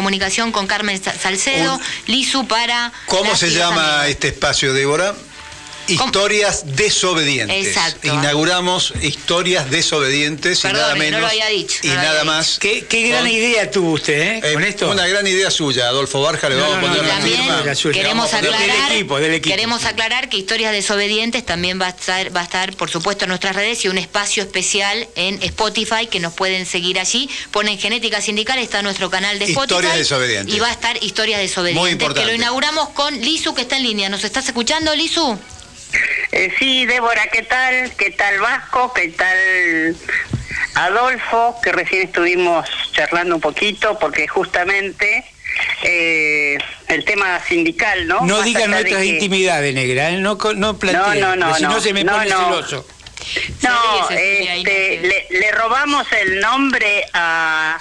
comunicación con Carmen Salcedo, Lisu para... ¿Cómo se llama este espacio, Débora? Historias desobedientes. Exacto. Inauguramos historias desobedientes y nada menos. No lo había dicho. y nada más. Qué, gran idea tuvo usted, ¿eh? eh Con esto. Una gran idea suya, Adolfo Barja, le vamos a poner la firma. Queremos aclarar, del equipo, del equipo. queremos aclarar que Historias desobedientes también va a estar, va a estar, por supuesto, en nuestras redes y un espacio especial en Spotify que nos pueden seguir allí. Ponen Genética Sindical, está nuestro canal de Spotify. Historias desobedientes. Y va a estar Historias desobedientes. Muy importante. Que lo inauguramos con Lisu, que está en línea. ¿Nos estás escuchando, Lisu? Eh, sí, Débora, ¿qué tal? ¿Qué tal Vasco? ¿Qué tal Adolfo? Que recién estuvimos charlando un poquito porque justamente eh, el tema sindical, ¿no? No digan nuestras intimidades, negra, ¿eh? no, no planteen, no, no, no, si no, se me no, pone no. celoso. No, este, le, le, robamos el nombre a,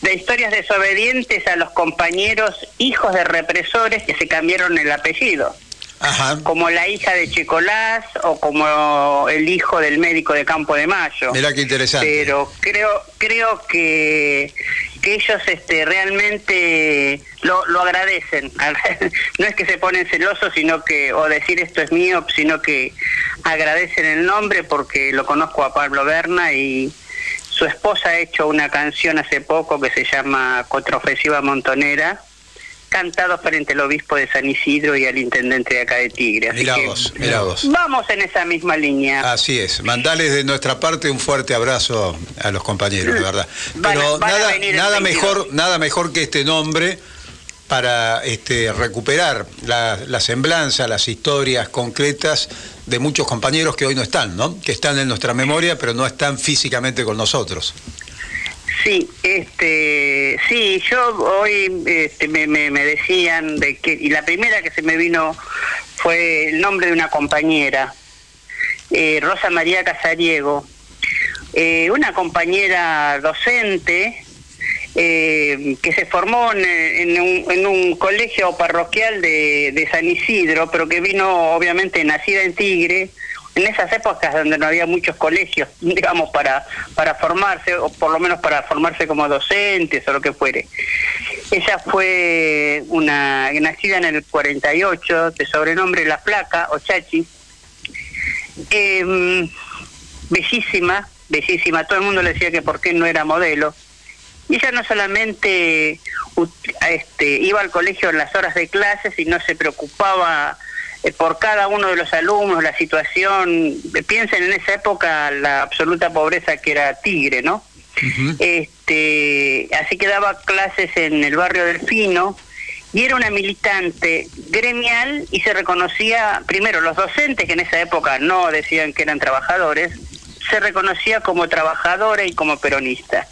de historias desobedientes a los compañeros hijos de represores que se cambiaron el apellido. Ajá. como la hija de Checolás o como el hijo del médico de Campo de Mayo. Mira qué interesante. Pero creo creo que, que ellos este realmente lo, lo agradecen. no es que se ponen celosos, sino que o decir esto es mío, sino que agradecen el nombre porque lo conozco a Pablo Berna y su esposa ha hecho una canción hace poco que se llama Contraofensiva Montonera cantado frente al obispo de San Isidro y al intendente de acá de Tigre. Así Mirá que vos, mirá vos. Vamos en esa misma línea. Así es. Mandales de nuestra parte un fuerte abrazo a los compañeros, de verdad. Pero van nada, venir el nada 22. mejor, nada mejor que este nombre para este, recuperar la, la semblanza, las historias concretas de muchos compañeros que hoy no están, ¿no? Que están en nuestra memoria, pero no están físicamente con nosotros. Sí, este, sí, yo hoy este, me, me, decían de que, y la primera que se me vino fue el nombre de una compañera, eh, Rosa María Casariego, eh, una compañera docente eh, que se formó en, un, en un colegio parroquial de San Isidro, pero que vino obviamente nacida en Tigre, en esas épocas donde no había muchos colegios, digamos, para, para formarse, o por lo menos para formarse como docentes o lo que fuere. Ella fue una nacida en el 48, de sobrenombre La Flaca, o Chachi, eh, bellísima, bellísima, todo el mundo le decía que por qué no era modelo. Y ella no solamente este, iba al colegio en las horas de clase, sino se preocupaba por cada uno de los alumnos, la situación. Eh, Piensen en esa época la absoluta pobreza que era Tigre, ¿no? este, así que daba clases en el barrio Delfino y era una militante gremial y se reconocía, primero, los docentes que en esa época no decían que eran trabajadores, se reconocía como trabajadora y como peronista.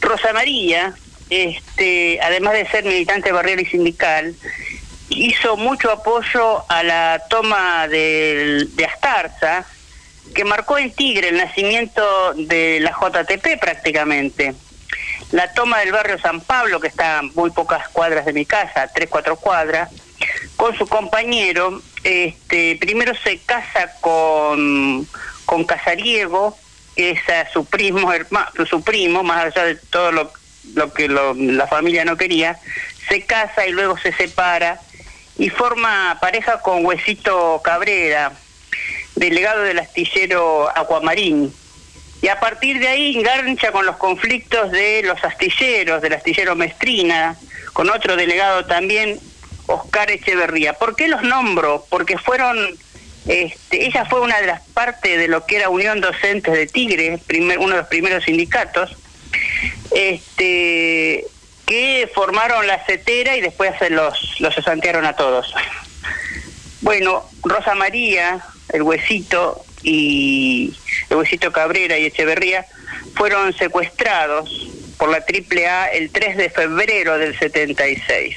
Rosa María, este, además de ser militante barrial y sindical, hizo mucho apoyo a la toma de Astarza, que marcó en Tigre el nacimiento de la JTP prácticamente. La toma del barrio San Pablo, que está muy pocas cuadras de mi casa, tres, cuatro cuadras, con su compañero, este, primero se casa con, con Casariego, que es su primo, su primo, más allá de todo lo, lo que lo- la familia no quería, se casa y luego se separa y forma pareja con Huesito Cabrera, delegado del astillero Acuamarín. Y a partir de ahí engancha con los conflictos de los astilleros, del astillero Mestrina, con otro delegado también, Oscar Echeverría. ¿Por qué los nombro? Porque fueron, este, ella fue una de las partes de lo que era Unión Docentes de Tigre, primer- uno de los primeros sindicatos, este, formaron la CETERA y después los, los cesantearon a todos. Bueno, Rosa María, el Huesito y el Huesito Cabrera y Echeverría fueron secuestrados por la AAA el 3 de febrero del 76.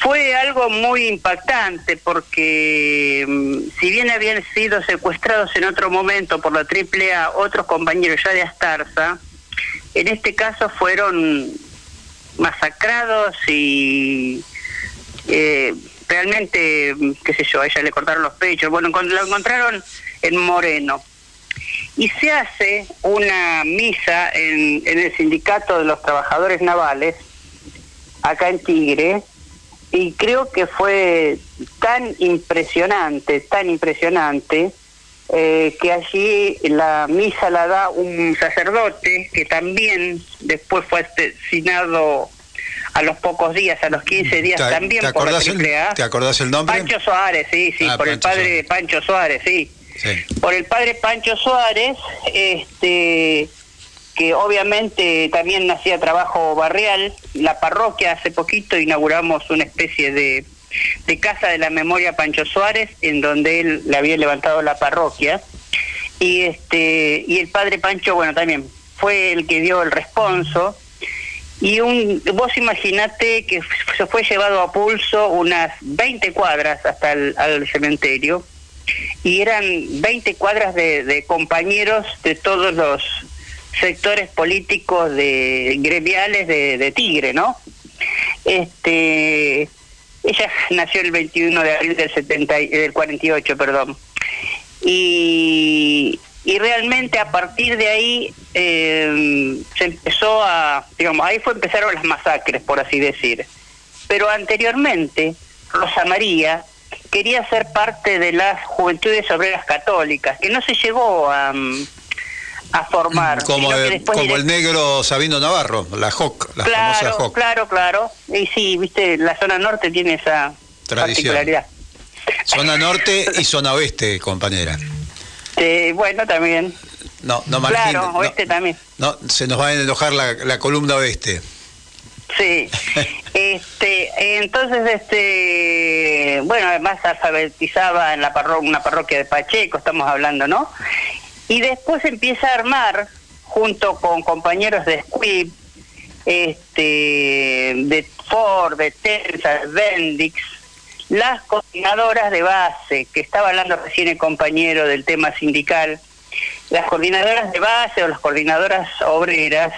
Fue algo muy impactante porque mm, si bien habían sido secuestrados en otro momento por la AAA otros compañeros ya de Astarza, en este caso fueron masacrados y eh, realmente, qué sé yo, a ella le cortaron los pechos. Bueno, lo encontraron en Moreno. y se hace una misa en, en el sindicato de los trabajadores navales, acá en Tigre, y creo que fue tan impresionante, tan impresionante, eh, que allí la misa la da un sacerdote que también después fue asesinado a los pocos días, a los 15 días también ¿te por la triple A. ¿Te acordás el nombre? Pancho Suárez, sí, sí, Ah, por el padre Suárez. Pancho Suárez, sí. Sí. Por el padre Pancho Suárez, este que obviamente también hacía trabajo barrial. La parroquia hace poquito inauguramos una especie de, de casa de la memoria Pancho Suárez, en donde él le había levantado la parroquia. Y este y el padre Pancho, bueno, también fue el que dio el responso. Y un, vos imaginate que se fue llevado a pulso unas 20 cuadras hasta el al cementerio y eran 20 cuadras de, compañeros de todos los sectores políticos de gremiales de, de Tigre, ¿no? Este, ella nació el 21 de abril del 70 y- del 48, perdón. Y, y realmente a partir de ahí eh, se empezó a, digamos, ahí fue empezaron las masacres, por así decir. Pero anteriormente, Rosa María quería ser parte de las Juventudes Obreras Católicas, que no se llegó a, mm, a formar. Como, el, como negro Sabino Navarro, la JOC, la famosa claro, JOC. claro, claro. Y sí, viste, la zona norte tiene esa Tradición. particularidad. Zona norte y zona oeste, compañera. Eh, bueno, también. No, no marginen- claro, no- oeste también. no, se nos va a enojar la, la columna oeste. Sí. este, entonces, este, bueno, además alfabetizaba en la parro una parroquia de Pacheco, estamos hablando, ¿no? Y después empieza a armar, junto con compañeros de Squib, este, de Ford, de Tensa, de Bendix, las coordinadoras de base, que estaba hablando recién el compañero del tema sindical, las coordinadoras de base o las coordinadoras obreras,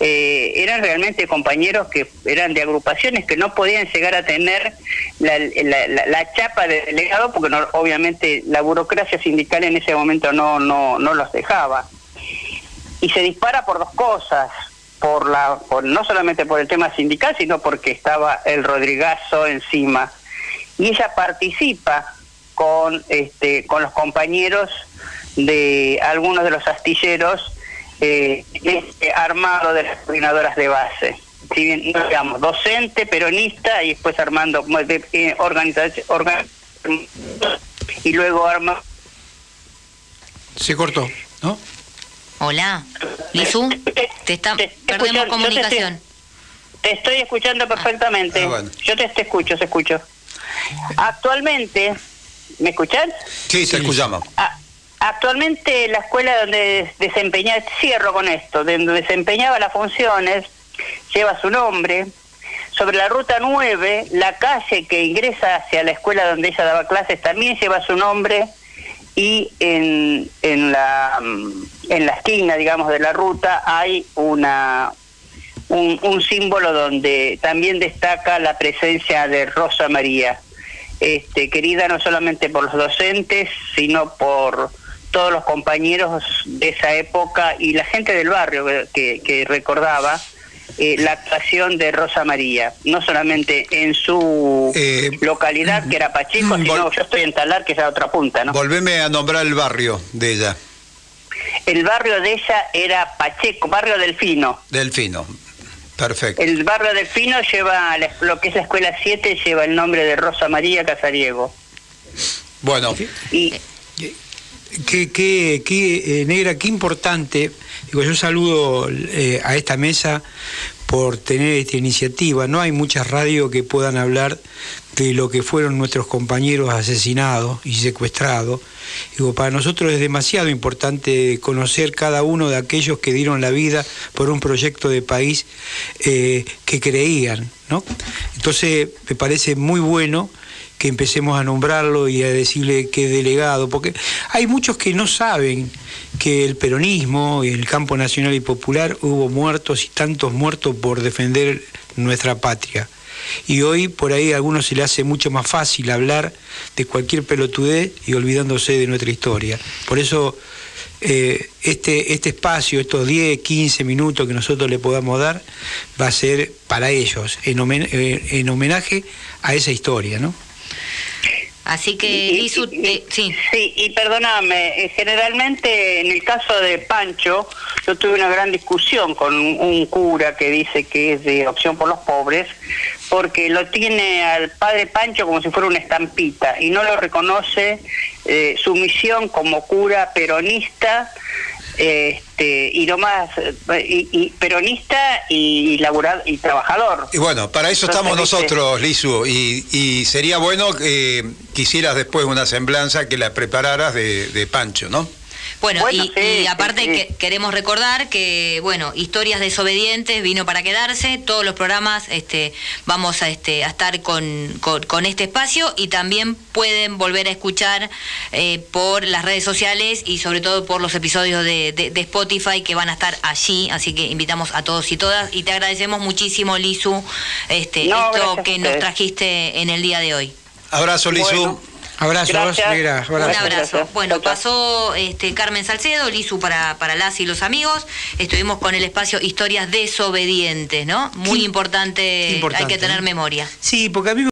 eh, eran realmente compañeros que eran de agrupaciones que no podían llegar a tener la, la- chapa de delegado porque no- obviamente la burocracia sindical en ese momento no, no, no los dejaba. Y se dispara por dos cosas, por la, por, no solamente por el tema sindical, sino porque estaba el Rodrigazo encima. Y ella participa con, este, con los compañeros de algunos de los astilleros eh, este armado de las coordinadoras de base. Si bien, digamos, docente, peronista y después armando eh, organización, organ- y luego arma Se cortó, ¿no? Hola, Lizu, te está, Te perdemos te comunicación. Te estoy escuchando perfectamente. Ah, bueno. Yo te, te escucho, se escucho. Actualmente, ¿me escuchan? Sí, te escuchamos. Actualmente la escuela donde desempeñaba, cierro con esto, de donde desempeñaba las funciones, lleva su nombre. Sobre la ruta 9, la calle que ingresa hacia la escuela donde ella daba clases también lleva su nombre y en, en, la, mm, en la esquina, digamos, de la ruta hay una un, un símbolo donde también destaca la presencia de Rosa María, este, querida no solamente por los docentes, sino por todos los compañeros de esa época y la gente del barrio que, que recordaba eh, la actuación de Rosa María, no solamente en su Eh, localidad, que era Pacheco, vol- sino yo estoy en Talar, que es la otra punta, ¿no? Volveme a nombrar el barrio de ella, El barrio de ella era Pacheco, barrio Delfino. Delfino. Perfecto. El barrio Delfino lleva, lo que es la escuela 7, lleva el nombre de Rosa María Casariego. Bueno, Y Qué, qué, qué, eh, negra, qué importante. Digo, yo saludo eh, a esta mesa por tener esta iniciativa. No hay muchas radios que puedan hablar de lo que fueron nuestros compañeros asesinados y secuestrados. Digo, para nosotros es demasiado importante conocer cada uno de aquellos que dieron la vida por un proyecto de país eh, que creían, ¿no? Entonces, me parece muy bueno que empecemos a nombrarlo y a decirle que delegado, porque hay muchos que no saben que el peronismo y el campo nacional y popular hubo muertos y tantos muertos por defender nuestra patria. Y hoy por ahí a algunos se le hace mucho más fácil hablar de cualquier pelotudez y olvidándose de nuestra historia. Por eso eh, este, este espacio, estos 10, 15 minutos que nosotros le podamos dar, va a ser para ellos, en, eh, en homenaje a esa historia, ¿no? Así que, sí. Sí, y perdóname, eh, generalmente en el caso de Pancho, yo tuve una gran discusión con un, cura que dice que es de opción por los pobres, porque lo tiene al padre Pancho como si fuera una estampita y no lo reconoce eh, su misión como cura peronista este, y lo más y, peronista y, y trabajador. Y bueno, para eso estamos nosotros, Lizu, y, y, sería bueno que quisieras después una semblanza que la prepararas de, de Pancho, ¿no? Bueno, y, aparte Que queremos recordar que, bueno, Historias Desobedientes vino para quedarse, todos los programas este, vamos a, este, a estar con, con, este espacio y también pueden volver a escuchar eh, por las redes sociales y sobre todo por los episodios de, de, Spotify que van a estar allí, así que invitamos a todos y todas y te agradecemos muchísimo, Lizu, este, esto que nos trajiste en el día de hoy. Abrazo, Lizu. Abrazo, Abrazo. Un abrazo. Bueno, pasó este, Carmen Salcedo, Lizu para, para las y los amigos. Estuvimos con el espacio Historias Desobedientes, ¿no? Muy importante, importante, hay que tener memoria. Sí, porque a mí